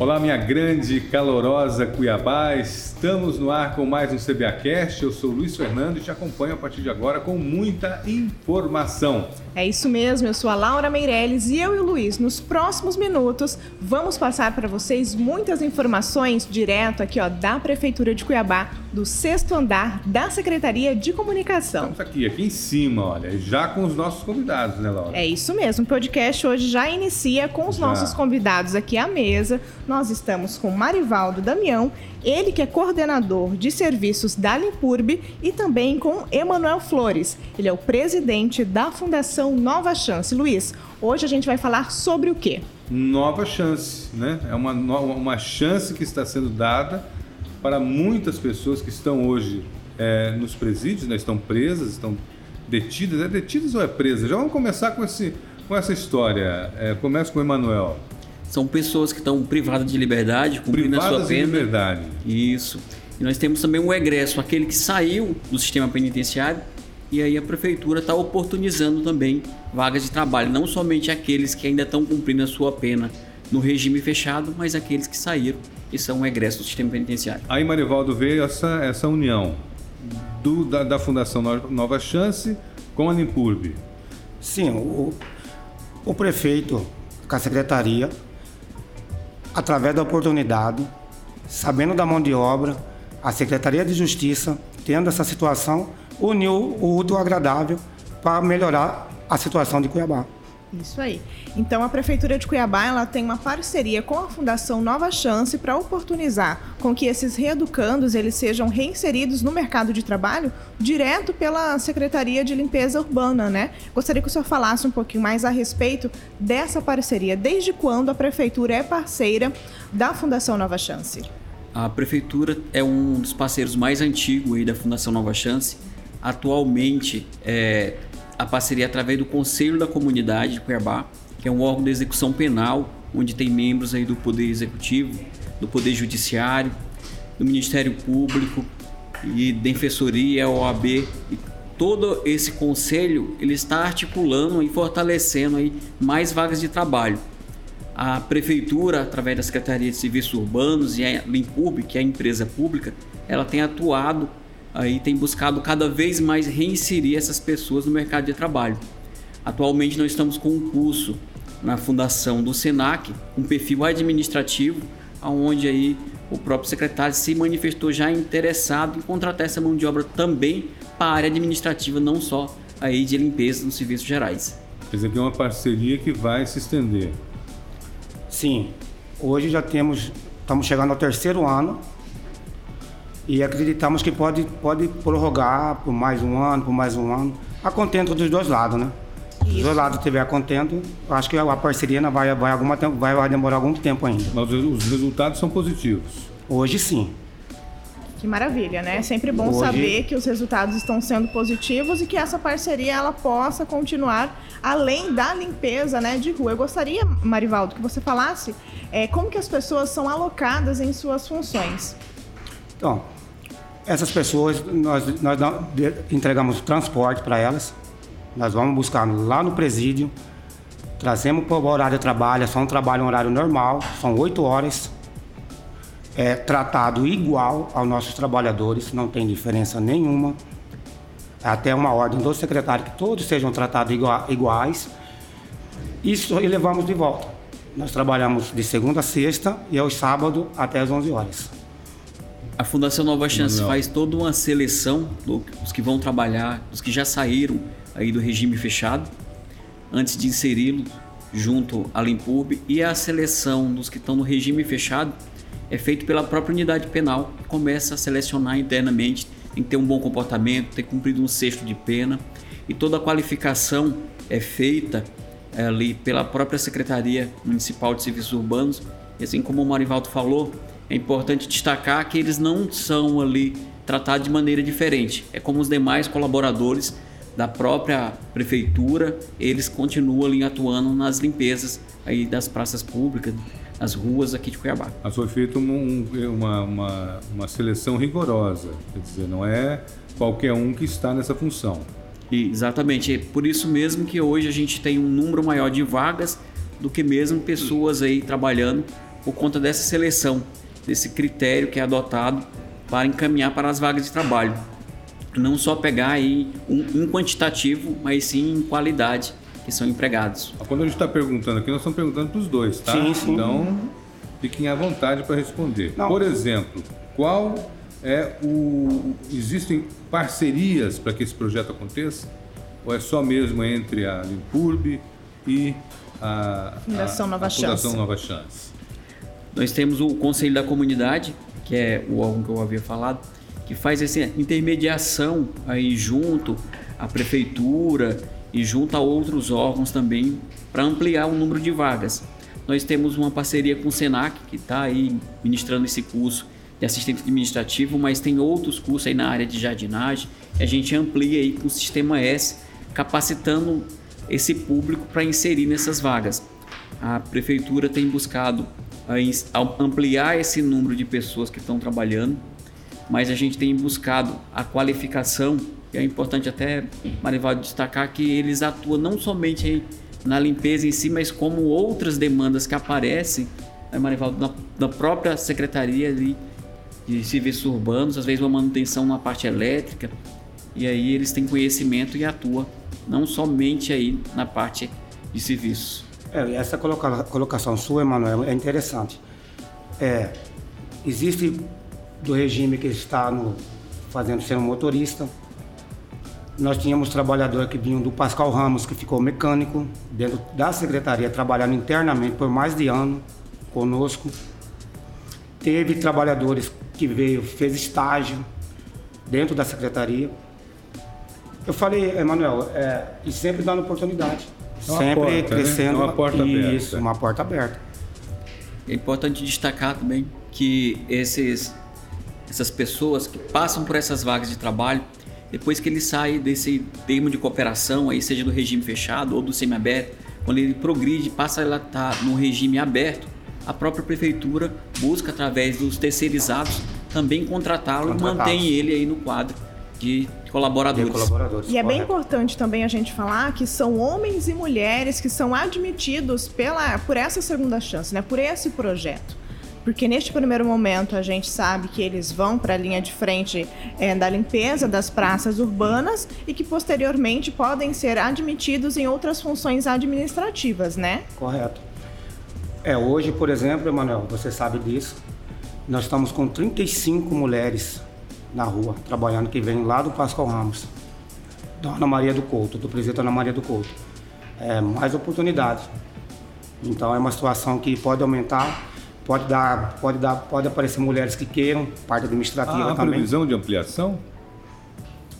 Olá, minha grande, calorosa Cuiabá. Estamos no ar com mais um CBAcast. Eu sou Luiz Fernando e te acompanho a partir de agora com muita informação. É isso mesmo, eu sou a Laura Meirelles e eu e o Luiz, nos próximos minutos, vamos passar para vocês muitas informações direto aqui ó, da Prefeitura de Cuiabá, do sexto andar da Secretaria de Comunicação. Estamos aqui, aqui em cima, olha, já com os nossos convidados, né, Laura? É isso mesmo, o podcast hoje já inicia com os já. nossos convidados aqui à mesa. Nós estamos com Marivaldo Damião, ele que é coordenador de serviços da Limpurb e também com Emanuel Flores. Ele é o presidente da Fundação Nova Chance. Luiz, hoje a gente vai falar sobre o quê? Nova chance, né? É uma, uma chance que está sendo dada para muitas pessoas que estão hoje é, nos presídios, né, estão presas, estão detidas. É detidas ou é presas? Já vamos começar com, esse, com essa história. É, começa com o Emanuel. São pessoas que estão privadas de liberdade, cumprindo privadas a sua pena. de liberdade. Isso. E nós temos também um egresso, aquele que saiu do sistema penitenciário e aí a prefeitura está oportunizando também vagas de trabalho, não somente aqueles que ainda estão cumprindo a sua pena no regime fechado, mas aqueles que saíram e são egressos do sistema penitenciário. Aí, Marivaldo, veio essa, essa união do, da, da Fundação Nova Chance com a Limpurb. Sim, o, o prefeito, com a secretaria, através da oportunidade, sabendo da mão de obra, a Secretaria de Justiça, tendo essa situação, uniu o útil ao agradável para melhorar a situação de Cuiabá. Isso aí. Então a prefeitura de Cuiabá ela tem uma parceria com a Fundação Nova Chance para oportunizar com que esses reeducandos eles sejam reinseridos no mercado de trabalho direto pela Secretaria de Limpeza Urbana, né? Gostaria que o senhor falasse um pouquinho mais a respeito dessa parceria. Desde quando a prefeitura é parceira da Fundação Nova Chance? A prefeitura é um dos parceiros mais antigos aí da Fundação Nova Chance. Atualmente é, a parceria através do Conselho da Comunidade de Cuiabá, que é um órgão de execução penal, onde tem membros aí do Poder Executivo, do Poder Judiciário, do Ministério Público e Defensoria, OAB. E todo esse conselho ele está articulando e fortalecendo aí mais vagas de trabalho. A prefeitura, através da Secretaria de Serviços Urbanos e a Limpurb, que é a empresa pública, ela tem atuado aí tem buscado cada vez mais reinserir essas pessoas no mercado de trabalho. Atualmente nós estamos com um curso na fundação do Senac, um perfil administrativo, aonde aí o próprio secretário se manifestou já interessado em contratar essa mão de obra também para a área administrativa, não só aí de limpeza nos serviços gerais. Quer dizer que é uma parceria que vai se estender. Sim, hoje já temos, estamos chegando ao terceiro ano e acreditamos que pode, pode prorrogar por mais um ano, por mais um ano, a contento dos dois lados, né? Se os dois lados estiver contento, acho que a parceria vai, vai, alguma vai, vai demorar algum tempo ainda. Mas os resultados são positivos? Hoje sim. Que maravilha, né? É sempre bom Hoje... saber que os resultados estão sendo positivos e que essa parceria ela possa continuar além da limpeza, né, de rua. Eu gostaria, Marivaldo, que você falasse é, como que as pessoas são alocadas em suas funções. Então, essas pessoas, nós, nós entregamos transporte para elas, nós vamos buscar lá no presídio, trazemos para o horário de trabalho, é só um trabalho um horário normal, são oito horas, é tratado igual aos nossos trabalhadores, não tem diferença nenhuma. É até uma ordem do secretário que todos sejam tratados iguais. Isso e levamos de volta. Nós trabalhamos de segunda a sexta e aos sábados até as 11 horas. A Fundação Nova Chance Não. faz toda uma seleção dos que vão trabalhar, dos que já saíram aí do regime fechado, antes de inseri-los junto à Limpurb. E a seleção dos que estão no regime fechado é feito pela própria unidade penal, que começa a selecionar internamente, tem que ter um bom comportamento, ter cumprido um sexto de pena. E toda a qualificação é feita é, ali pela própria Secretaria Municipal de Serviços Urbanos, e assim como o Marivaldo falou, é importante destacar que eles não são ali tratados de maneira diferente. É como os demais colaboradores da própria prefeitura, eles continuam ali atuando nas limpezas aí das praças públicas, nas ruas aqui de Cuiabá. Mas foi feita um, uma, uma, uma seleção rigorosa, quer dizer, não é qualquer um que está nessa função. E, exatamente, é por isso mesmo que hoje a gente tem um número maior de vagas do que mesmo pessoas aí trabalhando por conta dessa seleção, desse critério que é adotado para encaminhar para as vagas de trabalho. Não só pegar aí um, um quantitativo, mas sim em qualidade que são empregados. Quando a gente está perguntando aqui, nós estamos perguntando para os dois, tá? Sim, sim. Então, fiquem à vontade para responder. Não. Por exemplo, qual é o. Existem parcerias para que esse projeto aconteça? Ou é só mesmo entre a Limpurb e a Fundação a- Nova a Fundação Chance? Nova Chance? Nós temos o Conselho da Comunidade, que é o órgão que eu havia falado, que faz essa intermediação aí junto à prefeitura e junto a outros órgãos também para ampliar o número de vagas. Nós temos uma parceria com o Senac, que está aí ministrando esse curso de assistente administrativo, mas tem outros cursos aí na área de jardinagem. A gente amplia aí com o Sistema S, capacitando esse público para inserir nessas vagas. A prefeitura tem buscado ampliar esse número de pessoas que estão trabalhando, mas a gente tem buscado a qualificação, e é importante até, Marivaldo, destacar que eles atuam não somente na limpeza em si, mas como outras demandas que aparecem, né, Marivaldo, na, na própria secretaria ali de serviços urbanos, às vezes uma manutenção na parte elétrica, e aí eles têm conhecimento e atuam não somente aí na parte de serviços. É, essa coloca- colocação sua, Emanuel, é interessante. É, existe do regime que está no, fazendo ser um motorista. Nós tínhamos trabalhador que vinham do Pascal Ramos, que ficou mecânico dentro da secretaria, trabalhando internamente por mais de ano conosco. Teve trabalhadores que veio, fez estágio dentro da secretaria. Eu falei, Emanuel, é, e sempre dando oportunidade. É sempre porta, né? crescendo. É uma porta aberta. Isso, uma porta aberta. É importante destacar também que esses, essas pessoas que passam por essas vagas de trabalho, depois que ele sai desse termo de cooperação, aí seja do regime fechado ou do semiaberto, quando ele progride, passa a estar no regime aberto, a própria prefeitura busca através dos terceirizados também contratá-lo e mantém ele aí no quadro de De colaboradores. colaboradores. E é bem correto. importante também a gente falar que são homens e mulheres que são admitidos pela, por essa segunda chance, né? Por esse projeto. Porque neste primeiro momento a gente sabe que eles vão para a linha de frente é, da limpeza das praças urbanas e que posteriormente podem ser admitidos em outras funções administrativas, né? Correto. É, hoje, por exemplo, Emanuel, você sabe disso, nós estamos com 35 mulheres na rua, trabalhando, que vêm lá do Pascoal Ramos, da Ana Maria do Couto, do presidente Ana Maria do Couto. É, mais oportunidades. Então é uma situação que pode aumentar, pode dar, pode dar, pode aparecer mulheres que queiram, parte administrativa Há a também. previsão de ampliação?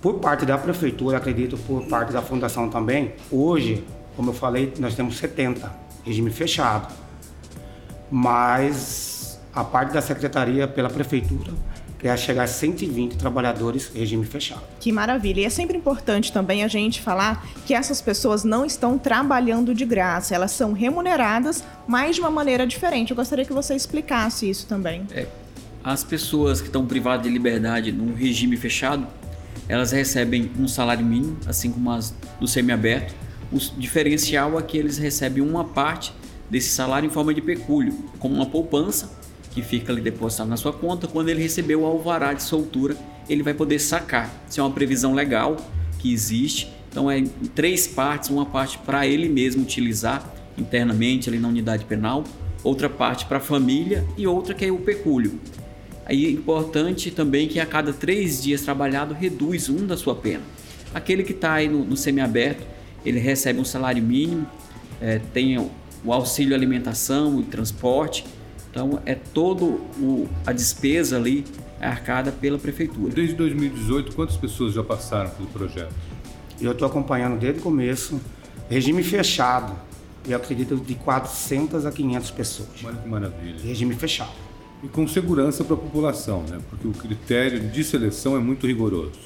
Por parte da prefeitura, acredito, por parte da fundação também, hoje, como eu falei, nós temos 70, regime fechado. Mas a parte da secretaria, pela prefeitura, quer chegar a 120 trabalhadores, regime fechado. Que maravilha. E é sempre importante também a gente falar que essas pessoas não estão trabalhando de graça, elas são remuneradas, mas de uma maneira diferente. Eu gostaria que você explicasse isso também. As pessoas que estão privadas de liberdade num regime fechado, elas recebem um salário mínimo, assim como as do semiaberto. O diferencial é que eles recebem uma parte desse salário em forma de pecúlio, como uma poupança que fica ali depositada na sua conta. Quando ele receber o alvará de soltura, ele vai poder sacar. Isso é uma previsão legal que existe. Então é em três partes, uma parte para ele mesmo utilizar internamente ali na unidade penal, outra parte para a família e outra que é o pecúlio. Aí é importante também que a cada três dias trabalhado reduz um da sua pena. Aquele que está aí no, no semiaberto, ele recebe um salário mínimo, é, tem o, o auxílio alimentação e transporte, então é todo o, a despesa ali é arcada pela prefeitura. Desde 2018, quantas pessoas já passaram pelo projeto? Eu estou acompanhando desde o começo, regime fechado, eu acredito de 400 a 500 pessoas. Olha que maravilha. Regime fechado. E com segurança para a população, né? Porque o critério de seleção é muito rigoroso.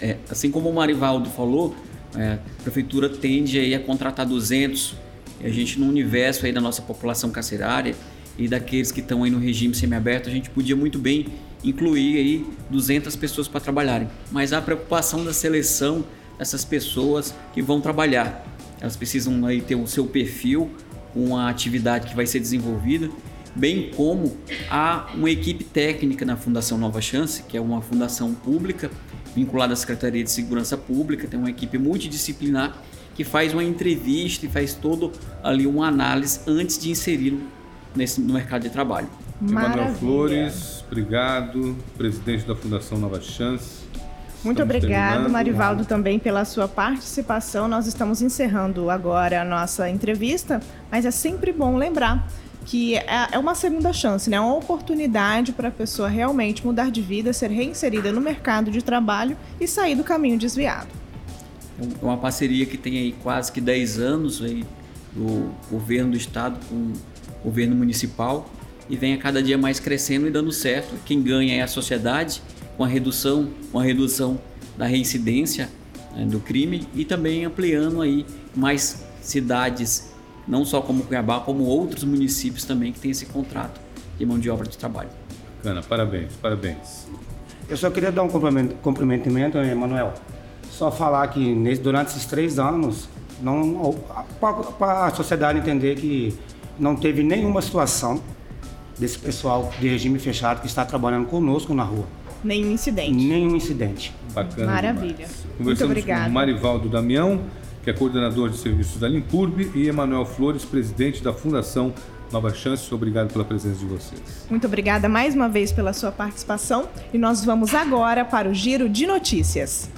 É, assim como o Marivaldo falou, é, a prefeitura tende aí a contratar 200, e a gente no universo aí da nossa população carcerária e daqueles que estão aí no regime semiaberto, a gente podia muito bem incluir aí 200 pessoas para trabalharem. Mas a preocupação da seleção dessas pessoas que vão trabalhar. Elas precisam aí ter o seu perfil, uma atividade que vai ser desenvolvida bem como há uma equipe técnica na Fundação Nova Chance, que é uma fundação pública vinculada à Secretaria de Segurança Pública, tem uma equipe multidisciplinar que faz uma entrevista e faz todo ali uma análise antes de inseri-lo nesse no mercado de trabalho. Emanuel Flores, obrigado, presidente da Fundação Nova Chance. Muito estamos obrigado, terminando. Marivaldo, também pela sua participação. Nós estamos encerrando agora a nossa entrevista, mas é sempre bom lembrar que é, é uma segunda chance, né? É uma oportunidade para a pessoa realmente mudar de vida, ser reinserida no mercado de trabalho e sair do caminho desviado. É uma parceria que tem aí quase que 10 anos aí do governo do estado com o governo municipal e vem a cada dia mais crescendo e dando certo. Quem ganha é a sociedade com a redução, com a redução da reincidência né, do crime e também ampliando aí mais cidades, não só como Cuiabá, como outros municípios também que têm esse contrato de mão de obra de trabalho. Bacana, parabéns, parabéns. Eu só queria dar um cumprimentamento, Emanuel. Só falar que nesse, durante esses três anos, para a sociedade entender que não teve nenhuma situação desse pessoal de regime fechado que está trabalhando conosco na rua. Nenhum incidente. Nenhum incidente. Bacana. Maravilha. Muito obrigado. com Marivaldo Damião, que é coordenador de serviços da Limpurb, e Emanuel Flores, presidente da Fundação Nova Chance. Obrigado pela presença de vocês. Muito obrigada mais uma vez pela sua participação e nós vamos agora para o Giro de Notícias.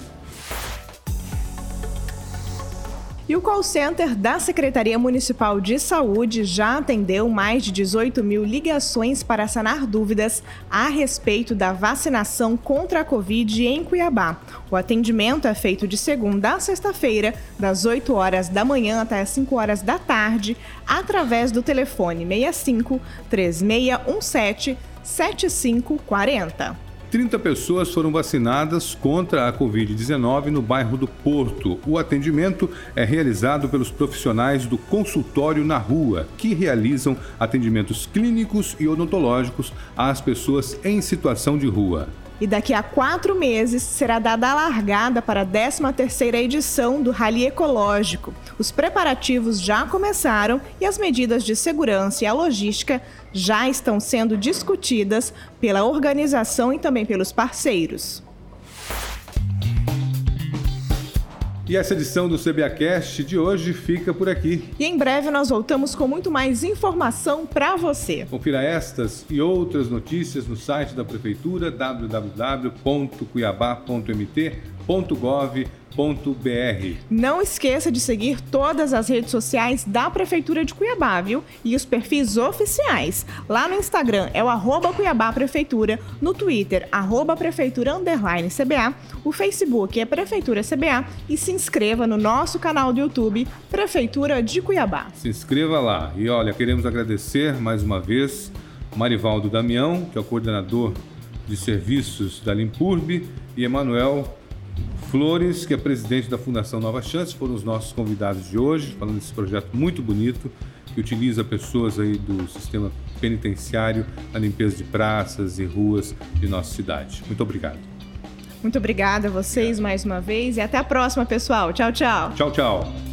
E o call center da Secretaria Municipal de Saúde já atendeu mais de 18 mil ligações para sanar dúvidas a respeito da vacinação contra a Covid em Cuiabá. O atendimento é feito de segunda a sexta-feira, das 8 horas da manhã até as 5 horas da tarde, através do telefone 65 3617 7540. 30 pessoas foram vacinadas contra a Covid-19 no bairro do Porto. O atendimento é realizado pelos profissionais do consultório na rua, que realizam atendimentos clínicos e odontológicos às pessoas em situação de rua e daqui a quatro meses será dada a largada para a 13ª edição do Rally Ecológico. Os preparativos já começaram e as medidas de segurança e a logística já estão sendo discutidas pela organização e também pelos parceiros. E essa edição do CBAcast de hoje fica por aqui. E em breve nós voltamos com muito mais informação para você. Confira estas e outras notícias no site da Prefeitura www.cuiabá.mt.gov.br não esqueça de seguir todas as redes sociais da Prefeitura de Cuiabá, viu? E os perfis oficiais. Lá no Instagram é o arroba Cuiabá Prefeitura, no Twitter, arroba Prefeitura Underline CBA, o Facebook é Prefeitura CBA e se inscreva no nosso canal do YouTube, Prefeitura de Cuiabá. Se inscreva lá. E olha, queremos agradecer mais uma vez Marivaldo Damião, que é o coordenador de serviços da Limpurb, e Emanuel Flores, que é presidente da Fundação Nova Chance, foram os nossos convidados de hoje, falando desse projeto muito bonito que utiliza pessoas aí do sistema penitenciário na limpeza de praças e ruas de nossa cidade. Muito obrigado. Muito obrigada a vocês obrigado. mais uma vez e até a próxima, pessoal. Tchau, tchau. Tchau, tchau.